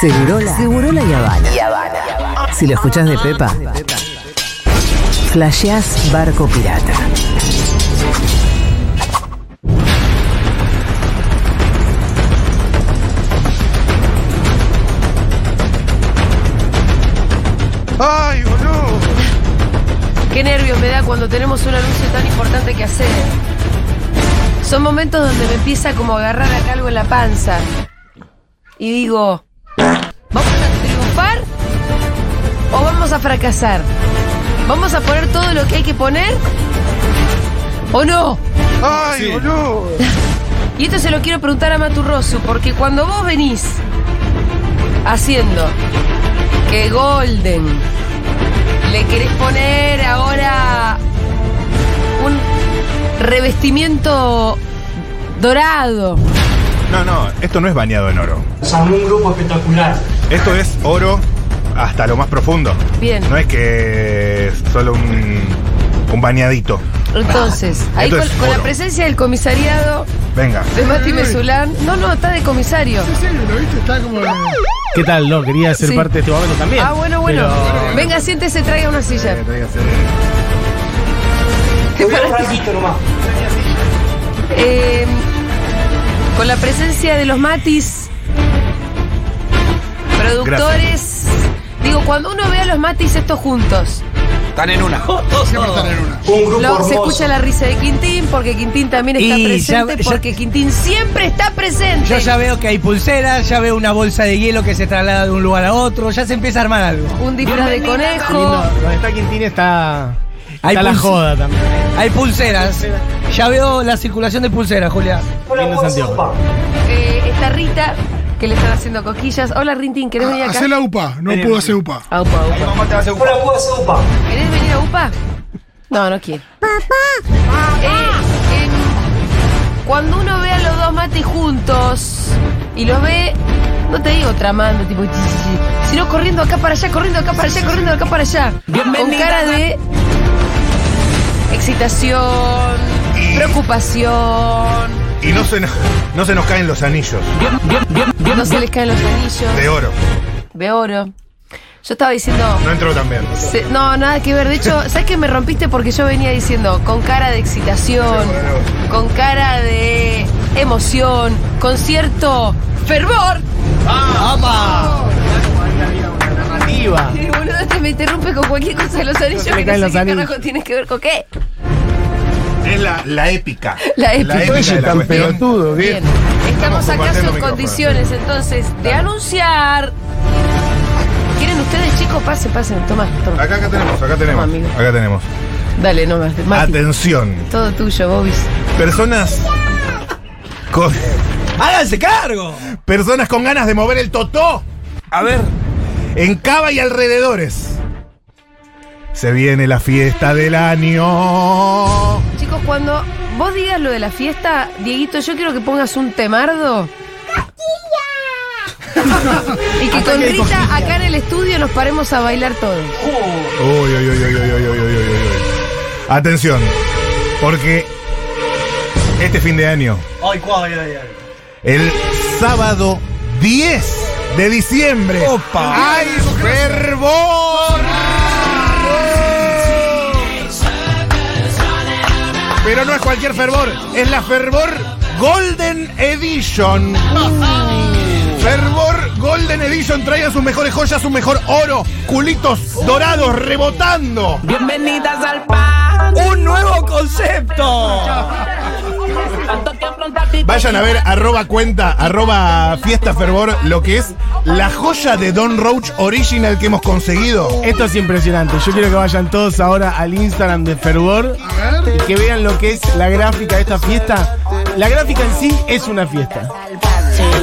Segurola, Segurola y Habana. Si lo escuchás de Pepa, flasheás barco pirata. ¡Ay, boludo! Qué nervios me da cuando tenemos un anuncio tan importante que hacer. Son momentos donde me empieza como a agarrar acá algo en la panza. Y digo, ¿vamos a triunfar o vamos a fracasar? ¿Vamos a poner todo lo que hay que poner o no? ¡Ay, boludo! Y esto se lo quiero preguntar a Maturrosu, porque cuando vos venís haciendo que Golden le querés poner ahora un revestimiento dorado. No, no, esto no es bañado en oro. Son un grupo espectacular. Esto es oro hasta lo más profundo. Bien. No es que es solo un, un bañadito. Entonces, ahí Esto con, la presencia del comisariado Venga. de Mati Mesulán. No, no, está de comisario. ¿Lo viste? Está como. ¿Qué tal? No, quería ser Sí. parte de este momento también. Ah, bueno, bueno. Pero- Venga, siéntese, traiga una silla. Te voy a un ratito nomás. Eh, con la presencia de los Matis, productores. Digo, cuando uno ve a los Matis estos juntos, Siempre están en una. Un grupo lo- se hermoso. escucha la risa de Quintín porque Quintín también está Y ya- presente, ya- porque Quintín siempre está presente. Yo ya veo que hay pulseras, ya veo una bolsa de hielo que se traslada de un lugar a otro, ya se empieza a armar algo. Un disfraz de conejo. Donde está Quintín está. Hay está la joda también. Hay pulseras. Ya veo la circulación de pulseras, Julia. Hola, Lindo ¿puedo Santiago. Eh, está Rita, que le están haciendo cosquillas. Hola, Rintín, ¿querés venir acá? Hacé la UPA. No pudo hacer UPA. A UPA, a UPA. Hola, ¿puedo hacer sopa? ¿Querés venir a UPA? No, no quiere. Eh, eh, cuando uno ve a los dos mates juntos y los ve, no te digo tramando, tipo, chi, chi, chi, sino corriendo acá para allá, corriendo acá para allá, corriendo acá para allá. Con cara de excitación, preocupación, Y no se, nos- no se nos caen los anillos no se les caen los anillos de oro. de oro. Yo estaba diciendo, No entró tan bien. Se- no, nada que ver. De hecho, ¿sabes que me rompiste? Porque yo venía diciendo con cara de excitación, con cara de emoción, con cierto fervor. Narrativa. Y boludo, este me interrumpe con cualquier cosa de los anillos se le que no caen sé los qué anillos. carajo tienes que ver con qué. Es la, la épica. La épica. de la tan cuestión. pelotudo, Bien. bien. Estamos acaso compartiendo en condiciones entonces de anunciar. ¿Quieren ustedes, chicos? Pase, pasen. Toma, toma. Acá, acá tenemos, acá tenemos. amigo. Acá tenemos. Dale, no más. Mati. Atención. Todo tuyo, Bobis. Personas con, ¡Háganse cargo! personas con ganas de mover el totó A ver. En Cava y alrededores. Se viene la fiesta del año. Chicos, cuando vos digas lo de la fiesta, Dieguito, yo quiero que pongas un temardo. ¡Castilla! y que con Rita acá en el estudio nos paremos a bailar todos. Uy, uy, uy, uy, uy, uy, uy, uy. Atención, porque este fin de año, el sábado 10 de diciembre, Opa. ¡hay fervor! Pero no es cualquier fervor, es la fervor Golden Edition. Fervor Golden Edition traigan sus mejores joyas, su mejor oro, culitos dorados rebotando. Bienvenidas al pan. ¡Un nuevo concepto! Vayan a ver arroba cuenta, arroba fiesta fervor, lo que es la joya de Don Roach original que hemos conseguido. Esto es impresionante. Yo quiero que vayan todos ahora al Instagram de Fervor y que vean lo que es la gráfica de esta fiesta. La gráfica en sí es una fiesta.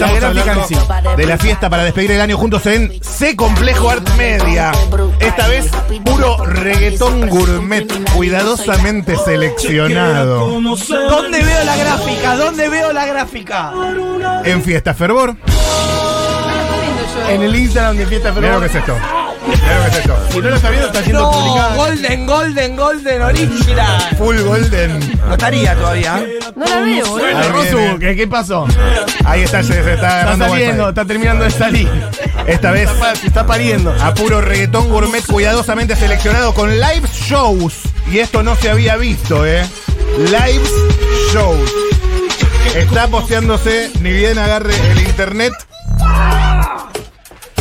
Estamos hablando sí. de la fiesta para despedir el año juntos en C Complejo Art Media. Esta vez puro reggaetón gourmet, cuidadosamente seleccionado. ¿Dónde veo la gráfica? ¿Dónde veo la gráfica? En Fiesta Fervor. En el Instagram de Fiesta Fervor. Mira lo que es esto. Si no lo está viendo, está siendo No, publicado. Golden, Golden, Golden Original. Full Golden. No estaría todavía. No la veo, boludo. Ahí Rosu, viene. ¿qué, qué pasó? Ahí está, se, se está Está agarrando saliendo, wifi. está terminando de salir. Esta vez Se está pariendo. a puro reggaetón gourmet cuidadosamente seleccionado con live shows. Y esto no se había visto, ¿eh? Live shows. Está posteándose, ni bien agarre el internet.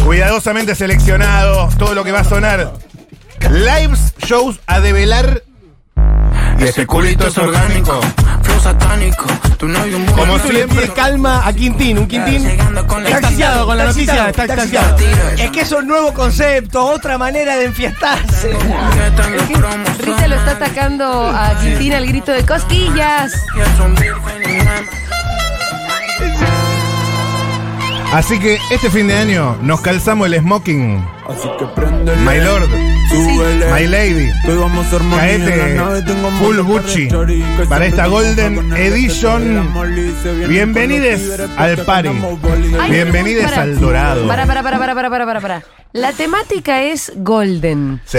Cuidadosamente seleccionado, todo lo que va a sonar. Live shows a develar. Y ese culito es orgánico. Como Siempre calma a Quintín. Un Quintín extasiado con la noticia. Está extasiado. Es que es un nuevo concepto, otra manera de enfiestarse. Rita lo está atacando a Quintín al grito de cosquillas. Así que este fin de año nos calzamos el smoking. My Lord, My Lady, Caete, Full Gucci, para esta Golden Edition. Bienvenides al party. Bienvenides para. al dorado. Para, para, para, para, para, para, para, para. La temática es golden. Sí.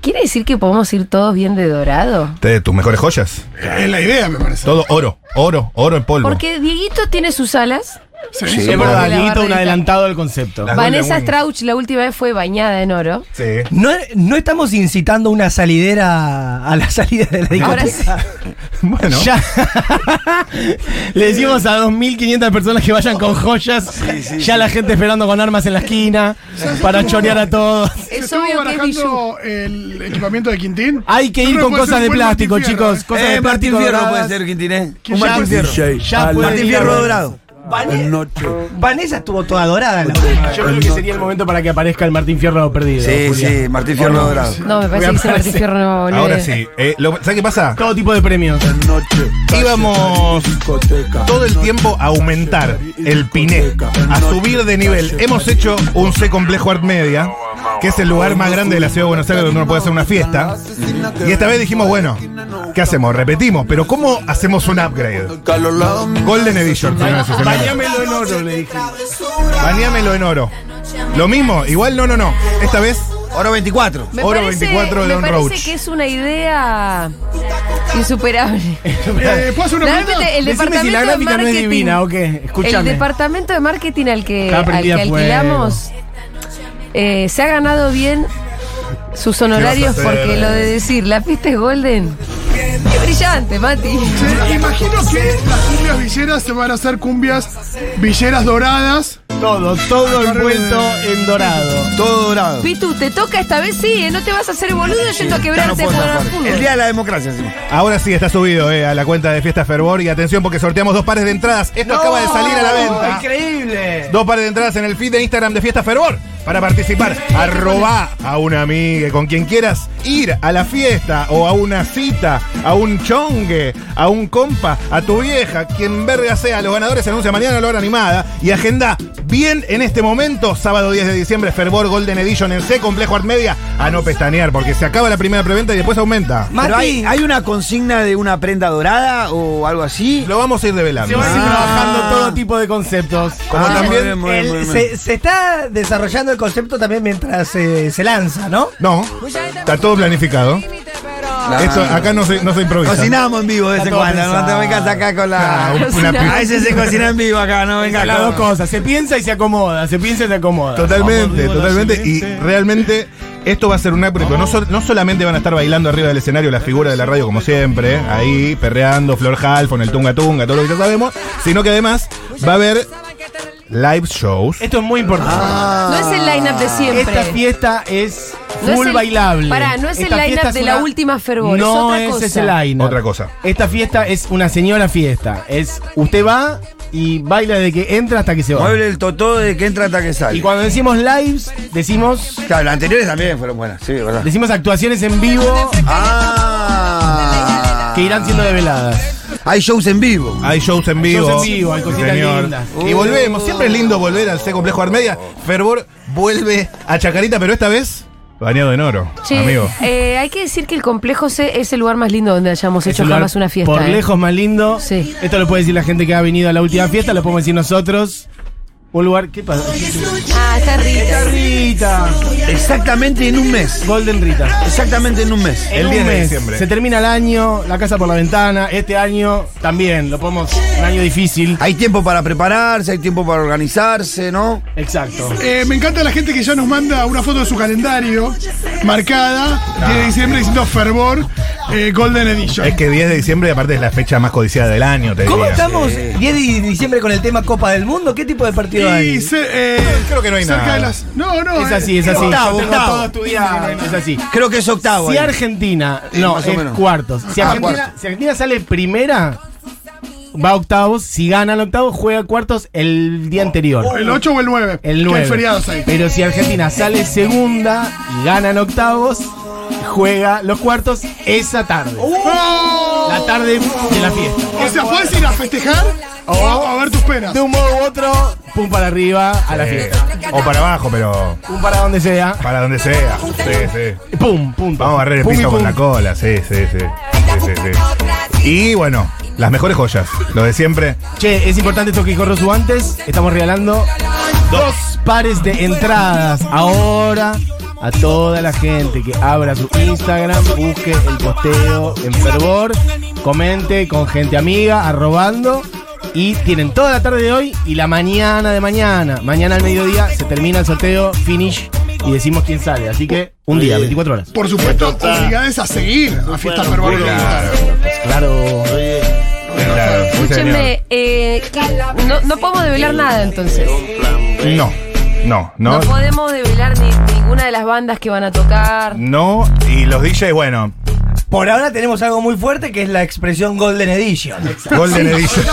¿Quiere decir que podemos ir todos bien de dorado? De tus mejores joyas. Es la idea, me parece. Todo oro, oro, oro en polvo. Porque Dieguito tiene sus alas. Sí. Sí. Es verdad, un adelantado del concepto. La- Vanessa Strauch la última vez fue bañada en oro. Sí. No, no estamos incitando una salidera a la salida de la Ahora discoteca. Bueno. Ya. Le decimos a 2.500 personas que vayan con joyas. ya la gente esperando con armas en la esquina para chorear a todos. Es estuvo obvio que es barajando el equipamiento de Quintín. Hay que ir con cosas de plástico, Martín Fierro, chicos. ¿eh? Cosas Eh, de Martín plástico Fierro doradas. puede ser, Quintín, ¿eh? Un Martín Fierro. Ya Martín Fierro a- dorado. Vane- Vanessa estuvo toda dorada. la Yo creo que sería el momento para que aparezca el Martín Fierro perdido. Sí, Julián. sí, Martín Fierro dorado. No, me parece que ese Martín. Fierro no va a volver. Ahora sí. Eh, lo- ¿Sabes qué pasa? Todo tipo de premios. Íbamos todo el tiempo a aumentar el piné, a subir de nivel. Hemos hecho un C complejo Art Media, que es el lugar más grande de la ciudad de Buenos Aires donde uno puede hacer una fiesta. Y esta vez dijimos, bueno, ¿qué hacemos? Repetimos, pero ¿cómo hacemos un upgrade? Golden Edition. Bañámelo en oro, le dije. Bañámelo en oro. Lo mismo, igual no, no, no. Esta vez Oro 24. Me Oro parece, 24 de me Don parece Roach. que es una idea insuperable. Eh, ¿Puedo hacer una pregunta? Realmente el Decime departamento si la de gráfica no es marketing, divina o qué. el departamento de marketing al que, al que alquilamos eh, se ha ganado bien sus honorarios porque lo de decir la pista es golden. Qué brillante, Mati. Sí, imagino que las cumbias villeras se van a hacer cumbias villeras doradas. Todo, todo envuelto en dorado. Todo dorado. Pitu, te toca esta vez sí, ¿eh? no te vas a hacer boludo yendo a quebrarte por el fútbol. El día de la democracia, encima. Ahora sí está subido eh, a la cuenta de Fiesta Fervor y atención porque sorteamos dos pares de entradas. Esto acaba de salir a la venta. Increíble. Dos pares de entradas en el feed de Instagram de Fiesta Fervor para participar. Arroba a una amiga, con quien quieras ir a la fiesta o a una cita, a un chongue, a un compa, a tu vieja, quien verga sea. Los ganadores se anuncia mañana a la hora animada y agenda bien en este momento, sábado 10 de diciembre, Fervor Golden Edition en C, Complejo Art Media, a no pestañear porque se acaba la primera preventa y después aumenta. Pero hay, una consigna de una prenda dorada o algo así. Lo vamos a ir develando. Se van a ir Ah. trabajando todo tipo de conceptos. Como Ah, también- muy bien, muy bien, muy el- bien. se, se está desarrollando el concepto también mientras eh, se lanza, ¿no? No, está todo planificado. Esto acá no se, no se improvisa. Cocinamos en vivo de vez en cuando. No te vengas acá con la. un- una A veces se cocina en vivo acá, no venga Las dos cosas. Se piensa y se acomoda. Se piensa y se acomoda. Totalmente, Vamos, totalmente. Y realmente esto va a ser un pero No, sol- no solamente van a estar bailando arriba del escenario las figuras de la radio como siempre, ahí perreando, Flor Halfon, el Tunga Tunga, todo lo que ya sabemos, sino que además va a haber live shows. Esto es muy importante. No es el line-up de siempre. Esta fiesta es No es full el- bailable. Pará, no es el line-up de la última Fervor, es No otra es cosa. ese line Otra cosa. Esta fiesta es una señora fiesta. Es usted va y baila desde que entra hasta que se va. Mueble el totó de que entra hasta que sale. Y cuando decimos lives, decimos Claro, las anteriores también fueron buenas, sí, verdad. decimos actuaciones en vivo Ah. que irán siendo develadas. Hay shows en vivo. Hay shows en vivo. shows en vivo, hay Sí, cositas señor. lindas. Y volvemos. Siempre es lindo volver al C Complejo Armedia. Fervor vuelve a Chacarita, pero esta vez bañado en oro, Che, amigo. eh, hay que decir que el complejo C es el lugar más lindo donde hayamos Es hecho jamás una fiesta. Por eh. lejos más lindo. Sí. Esto lo puede decir la gente que ha venido a la última fiesta, lo podemos decir nosotros. Un lugar, ¿qué pasa? Ah, está Rita. Rita. Exactamente en un mes. Golden Rita. Exactamente en un mes. En El un 10 de mes. diciembre. Se termina el año, la casa por la ventana. Este año también, lo podemos. Un año difícil. Hay tiempo para prepararse, hay tiempo para organizarse, ¿no? Exacto. Eh, me encanta la gente que ya nos manda una foto de su calendario marcada, 10 de diciembre, diciendo fervor, eh, Golden Edition. Es que 10 de diciembre, aparte, es la fecha más codiciada del año, te ¿Cómo diría. estamos? 10 de diciembre con el tema Copa del Mundo. ¿Qué tipo de partido Hay? se- eh, Creo que no hay cerca nada. de las. No, no. Es así, es así. Octavo, Yo tengo octavo. todo estudiado, es así. Creo que es octavo. Si ahí. Argentina, no, es cuartos. Si Ah, Argentina, cuartos. si Argentina sale primera, va a octavos. Si gana el octavo, juega cuartos el día anterior. El 8 o el 9. El Que 9. hay feriados ahí. Pero si Argentina sale segunda y gana en octavos, juega los cuartos esa tarde. ¡Oh! La tarde de la fiesta. O sea, puedes ir a festejar o a, a ver tus penas. De un modo u otro, pum para arriba a la fiesta. o para abajo, pero Pum para donde sea. para donde sea. Sí, sí. Pum, pum. Vamos a barrer el Pum y piso con pum. la cola, sí, sí, sí. Sí, sí, sí. Y bueno, las mejores joyas. Lo de siempre. Che, es importante esto que dijo Rosu antes. Estamos regalando dos pares de entradas ahora a toda la gente que abra su Instagram, busque el posteo en fervor, comente con gente amiga, arrobando. Y tienen toda la tarde de hoy y la mañana de mañana. Mañana al mediodía se termina el sorteo, finish, y decimos quién sale. Así que un día, 24 horas. Por supuesto, obligadas a seguir a Fiesta Fervor. Claro. Claro. Escúchenme, eh, no, no podemos develar nada entonces. No, no, No, no. podemos develar ni ninguna de las bandas que van a tocar. No, y los DJs, bueno, Por ahora tenemos algo muy fuerte que es la expresión Golden Edition. Golden Edition.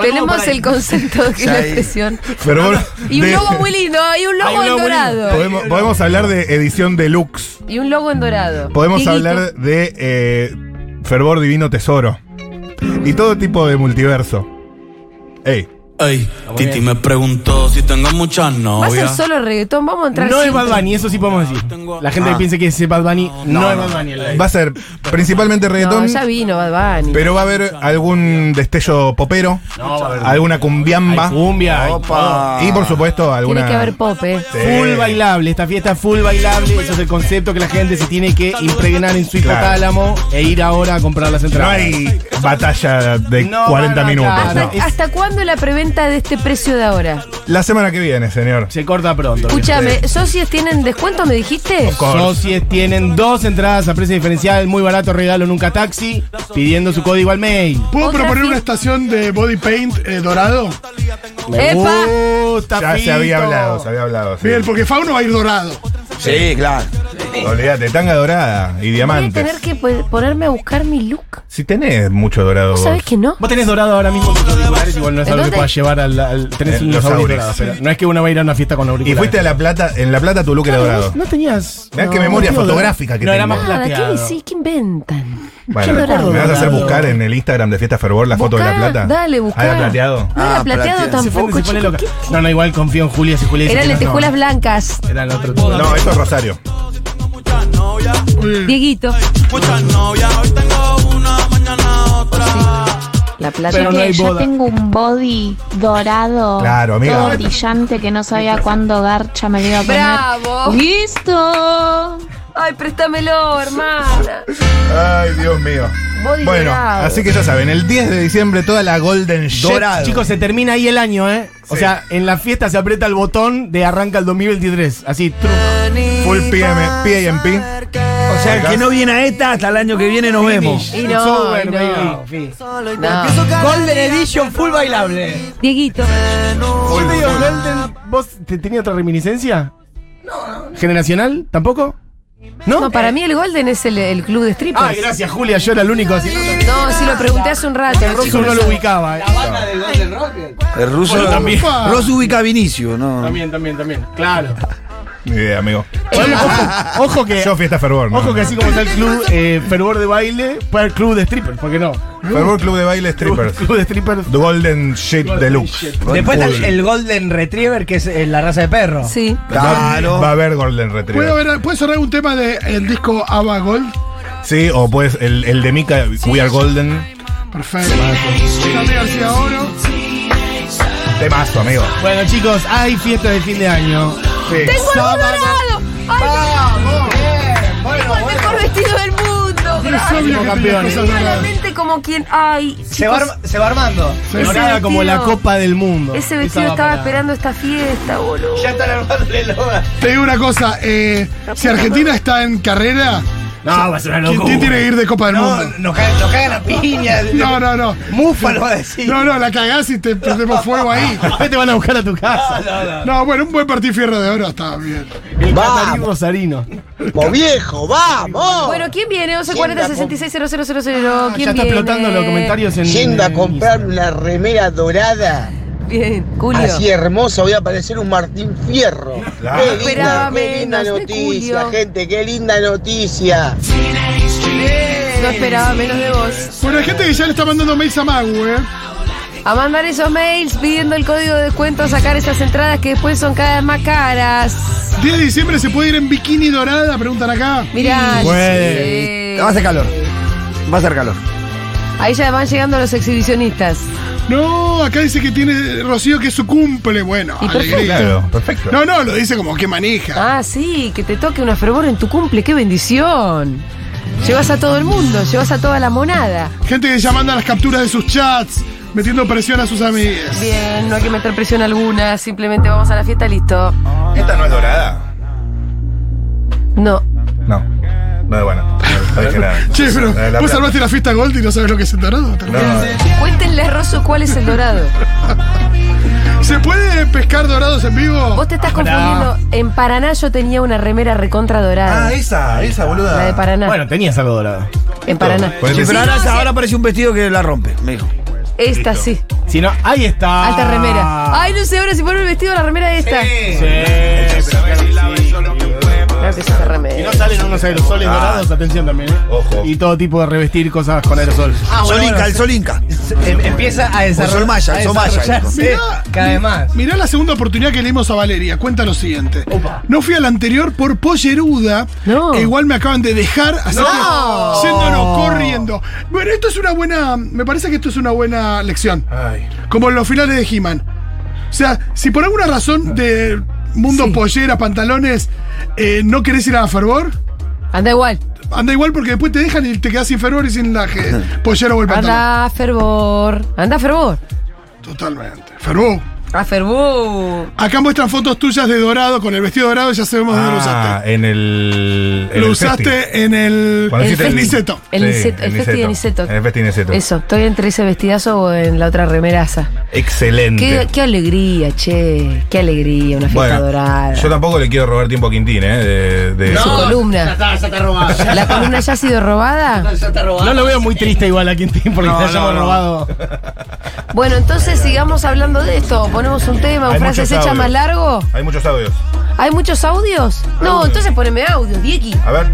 Tenemos el concepto que es la ahí. expresión. Y un de- logo muy lindo, y un logo un en logo dorado. Podemos, podemos hablar de edición deluxe. Y un logo en dorado. Podemos hablar de eh, Fervor Divino Tesoro. Y todo tipo de multiverso. Ey, Ey, Titi me preguntó si tengo muchas ¿Va a ser novias. solo reggaetón? Vamos a entrar No es. Bad Bunny, eso sí podemos decir. La gente Ah. que piense que es Bad Bunny, no, es Bad Bunny. el live. va a ser principalmente No, reggaetón, ya vino Bad Bunny. pero va a haber algún destello popero, No, va a haber- alguna cumbiamba Hay cumbia, hay y por supuesto alguna... Tiene que haber pop, eh. Sí. Full bailable, esta fiesta es full bailable, eso es el concepto que la gente se tiene que impregnar en su Claro. hipotálamo e ir ahora a comprar las No entradas. hay batalla de No 40 van a minutos. ganar. no. ¿Hasta, hasta cuándo la preventa de este precio de ahora? La semana que viene, señor. Se corta pronto. Escúchame, ¿socios tienen descuento, me dijiste? Socios tienen dos entradas a precio diferencial, muy barato, regalo nunca taxi, pidiendo su código al mail. ¿Puedo Otra proponer una estación de body paint eh, dorado? Me ¡Epa! gusta, Ya se había Fito. hablado, se había hablado. sí. Bien, porque Fauno va a ir dorado. Sí, claro. Olvídate, tanga dorada y Voy a diamantes. tener que po- ponerme a buscar mi look. Si tenés mucho dorado. ¿Vos vos. sabés que no? Vos tenés dorado ahora mismo tus auriculares, igual no es ¿En algo que dónde? puedas llevar al. al- tenés los auris auris. dorados, pero no es que uno va a ir a una fiesta con Y auriculares. fuiste a La Plata, en La Plata tu look era dorado. No tenías. Mirá no, qué memoria fotográfica que No, era tengo. más Nada, ¿qué plateado. decís? ¿Qué inventan? Bueno. ¿me vas a hacer dorado. buscar en el Instagram de Fiesta Fervor la foto de La Buscá, Plata? dale, buscá. ¿Ah, era plateado? No era Ah, plateado plateado. Se tampoco, pone, se pone chico. loca. ¿Qué? No, no, igual confío en Julia si Julia dice Eran que no, lentejuelas no. blancas. Eran otro tipo. No, esto es Rosario. Dieguito. Muchas novias, hoy tengo una, mañana otra. La plata. Pero no hay yo boda. tengo un body dorado, Claro, amiga. todo brillante que no sabía cuándo Garcha me lo iba a poner. ¡Bravo! ¡Listo! Ay, préstamelo, hermana. Ay, Dios mío. Body Bueno, dorado. así que ya saben, el 10 de diciembre toda la Golden Shit. Dorado. Chicos, se termina ahí el año, ¿eh? O Sí. sea, en la fiesta se aprieta el botón de arranca el 2023. Así, truc. Full PM, PAMP. O sea, el que no viene a esta, hasta el año que viene nos vemos. Y no, over, y baby. no. Fin. No. Golden Edition full bailable. Dieguito. Yo te digo, Golden, ¿vos te tenía otra reminiscencia? No. ¿Generacional? ¿Tampoco? ¿No? No, para mí el Golden es el, el club de strippers. Ay, gracias, Julia. Yo era el único así. No, si lo pregunté hace un rato. El ruso no lo ubicaba. ¿eh? banda del Golden Rocket. El ruso Bueno, también. Rosso ubica a Vinicio, ¿no? También, también, también. Claro. Ni idea, amigo. Ojo, ojo que. Yo Fiesta Fervor, ¿no? Ojo que así como está el club eh, Fervor de baile, puede haber club de strippers, ¿por qué no? Fervor Club de Baile Strippers. Club de strippers. The Golden Shit Deluxe. Después está el, el Golden Retriever, que es eh, la raza de perro. Sí. Claro. Va a haber Golden ¿Puede Retriever. haber, ¿Puede sonar un tema del disco Ava Gold? Sí, o pues el, el de Mika, We Are Golden. Perfecto. Gabriel García Oro. De mazo, amigo. Bueno, chicos, hay fiesta de fin de año. Sí. ¡Tengo algo Sábado. dorado! ¡Ay, ¡Vamos! Bien. Bueno, tengo el mejor vestido del mundo! Campeones. Solamente como quien. ¡Ay! Se va, se va armando. ese Dorada como la Copa del Mundo. Ese Esa vestido va estaba para- esperando esta fiesta, boludo. Ya están armando el logo. Te digo una cosa, eh, si Argentina está en carrera, No, va a ser una ¿quién, locura. quién tiene que ir de Copa del No, Mundo? nos cagan, nos cagan la piña. No, no, no. Mufa lo va a decir. No, no, la cagás y te prendemos fuego ahí. Después te van a buscar a tu casa. No, bueno, un buen partido fierro de oro está bien. El catarín rosarino. viejo, vamos! Bueno, ¿quién viene? 1140 66 000. ¿Quién ya está viene? explotando los comentarios en. Yendo a comprarme una remera dorada. Bien, Julio. Así hermoso, voy a parecer un Martín Fierro. Claro. Qué linda, qué linda menos noticia, Julio. gente, qué linda noticia. No esperaba menos de vos. Bueno, hay gente que ya le está mandando mails a Magu, ¿eh? A mandar esos mails pidiendo el código de descuento a sacar esas entradas que después son cada vez más caras. 10 de diciembre se puede ir en bikini dorada, preguntan acá. Mirá. Puede. sí. Va a hacer calor. Va a hacer calor. Ahí ya van llegando los exhibicionistas. No, acá dice que tiene Rocío que es su cumple. Bueno, Y perfecto. alegría. Claro, perfecto. No, no, lo dice como que maneja. Ah, sí, que te toque una fervor en tu cumple, qué bendición. Llevas a todo el mundo, llevas a toda la monada. Gente que ya manda las capturas de sus chats, metiendo presión a sus amigas. Bien, no hay que meter presión alguna, simplemente vamos a la fiesta, listo. ¿Esta no es dorada? No. No es buena. No dije nada. Che, pero La de la vos plata. salvaste la fiesta Gold y no sabes lo que es el dorado. No. Cuéntenle a Rosso cuál es el dorado. ¿Se puede pescar dorados en vivo? Vos te estás confundiendo. En Paraná yo tenía una remera recontra dorada. Ah, esa, esa, boluda. La de Paraná. Bueno, tenías algo dorado. en Paraná. Ponete- Sí, pero ahora, sí. ahora un vestido que la rompe, me dijo. Esta sí. Si no, ahí está. Alta remera. Ay, no sé ahora si poner el vestido o la remera esta. Sí, sí. Que es esta Si remera. no salen unos aerosoles Ah. dorados, atención también, ¿eh? Ojo. Y todo tipo de revestir cosas con aerosol. Ah, bueno, Sol Inca, bueno, el Sol Inca. em- empieza a desarrollar. Sol Maya, a Sol Maya. desarrollarse Mirá, cada vez más. Mirá la segunda oportunidad que le dimos a Valeria. Cuenta lo siguiente. No fui a la anterior por polleruda. No. E igual me acaban de dejar, así No. que yéndonos corriendo. Bueno, esto es una buena. Me parece que esto es una buena lección. Ay. Como en los finales de He-Man. O sea, si por alguna razón de mundo Sí. pollera, pantalones, eh, no querés ir a fervor, Anda igual. anda igual porque después te dejan y te quedas sin fervor y sin la pollera o el pantalón. Anda fervor. Anda fervor. Totalmente. Fervor. A fervor. Acá muestran fotos tuyas de dorado con el vestido dorado, ya sabemos dónde lo Ah, usaste. en el. en Lo el usaste en el, el el- Niceto. El, Sí, Niceto, el festi de Niceto. El festi de Niceto. Eso, estoy entre ese vestidazo o en la otra remeraza. Excelente. Qué, qué alegría, che. Qué alegría, una fiesta bueno, dorada. yo tampoco le quiero robar tiempo a Quintín, ¿eh? De, de- Su columna. Ya está, ya está robado. ¿La columna ya ha sido robada? Ya está robado. No lo veo muy triste igual a Quintín porque No, te no, hayamos no. robado. Bueno, entonces sigamos hablando de esto. Ponemos un tema, Hay frases hechas audios. más largo. Hay muchos audios. ¿Hay muchos audios? No, entonces poneme audios, Dieki. A ver.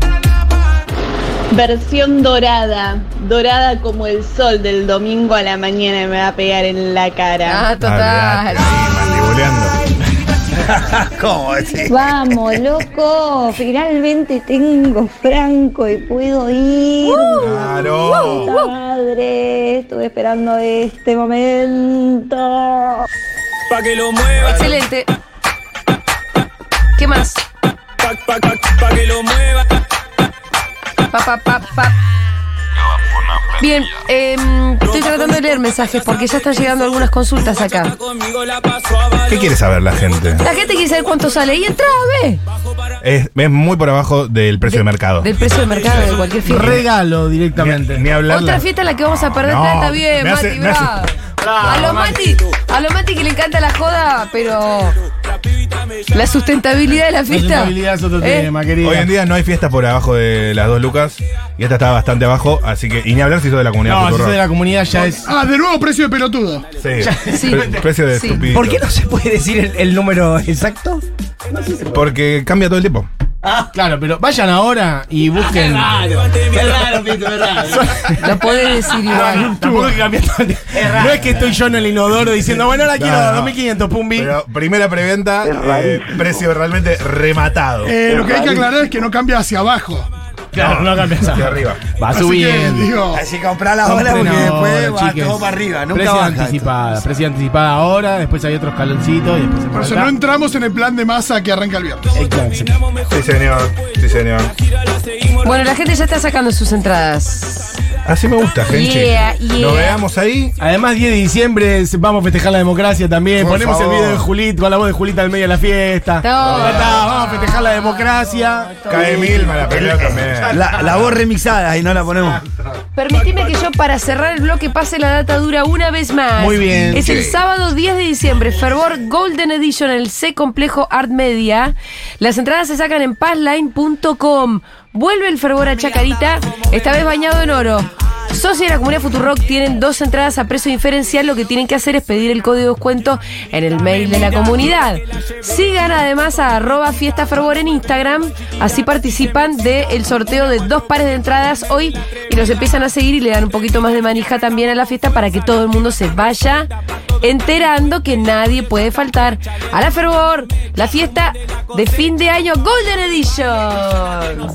Versión dorada. Dorada como el sol del domingo a la mañana me va a pegar en la cara. Ah, total. Olvidate, ahí, mandibuleando. ¿Cómo decir? Vamos, loco. Finalmente tengo franco y puedo ir. Claro. Puta madre, estuve esperando este momento. Pa' que lo mueva, Excelente. ¿Qué más? pa, pa, pa, pa' que lo mueva. Pa, pa, pa, pa. Bien, em, estoy tratando de leer mensajes porque ya están llegando algunas consultas acá. ¿Qué quiere saber la gente? La gente quiere saber cuánto sale y entra, ve. Es, es muy por abajo del precio de, mercado. Del precio de mercado de cualquier fiesta. Regalo directamente. Ni, ni hablar. Otra fiesta en la que vamos a perder No, plata, bien, me hace- Mati, me hace- bravo. A los Mati, a los Mati que le encanta la joda, pero la sustentabilidad de la La fiesta. sustentabilidad es otro ¿eh? tema, querida. Hoy en día no hay fiesta por abajo de las dos lucas. Y esta está bastante abajo. Así que. Y ni hablar si sos de la comunidad No, si soy de la comunidad ya es. Ah, de nuevo precio de pelotudo. Sí. Sí. Pre- precio de Sí. ¿Por qué no se puede decir el, el número exacto? Porque cambia todo el tiempo. Claro, pero vayan ahora y busquen. Qué raro, Pito, qué raro. Lo podés decir igual. Tampoco hay que cambiar todo el tiempo. No es que estoy yo en el inodoro diciendo, bueno, ahora quiero No, no. 2500, pumbi. Pero primera preventa, eh, precio realmente rematado. Eh, lo que hay que aclarar es que no cambia hacia abajo. Claro, no cambia Hacia nada. arriba. Va Así que, subiendo. digo, Así comprá la hora porque después ahora, va chiques. todo para arriba, nunca Precio baja. anticipada, precio anticipada ahora, después hay otros caloncitos y después se por eso marca. no entramos en el plan de masa que arranca el viernes. Exacto. Sí, señor. Sí, señor. Bueno, la gente ya está sacando sus entradas. Así me gusta, gente. Yeah, yeah. Nos veamos ahí. Además, 10 de diciembre vamos a festejar la democracia también. Por Ponemos favor. el video de Julita, con la voz de Julita al medio de la fiesta. Todo. Ya está, vamos a festejar la democracia. Cae Milma la pelea también. La, la voz remixada, ahí no la ponemos. Permitime que yo, para cerrar el bloque, pase la data dura una vez más. Muy bien. Es el sábado 10 de diciembre, Fervor Golden Edition en el C Complejo Art Media. Las entradas se sacan en passline.com. Vuelve el Fervor a Chacarita, esta vez bañado en oro. Socios de la comunidad Futurock tienen dos entradas a precio diferencial. Lo que tienen que hacer es pedir el código de descuento en el mail de la comunidad. Sigan además a arroba fiesta fervor en Instagram. Así participan del sorteo de dos pares de entradas hoy y los empiezan a seguir y le dan un poquito más de manija también a la fiesta para que todo el mundo se vaya enterando que nadie puede faltar a la fervor, la fiesta de fin de año Golden Edition.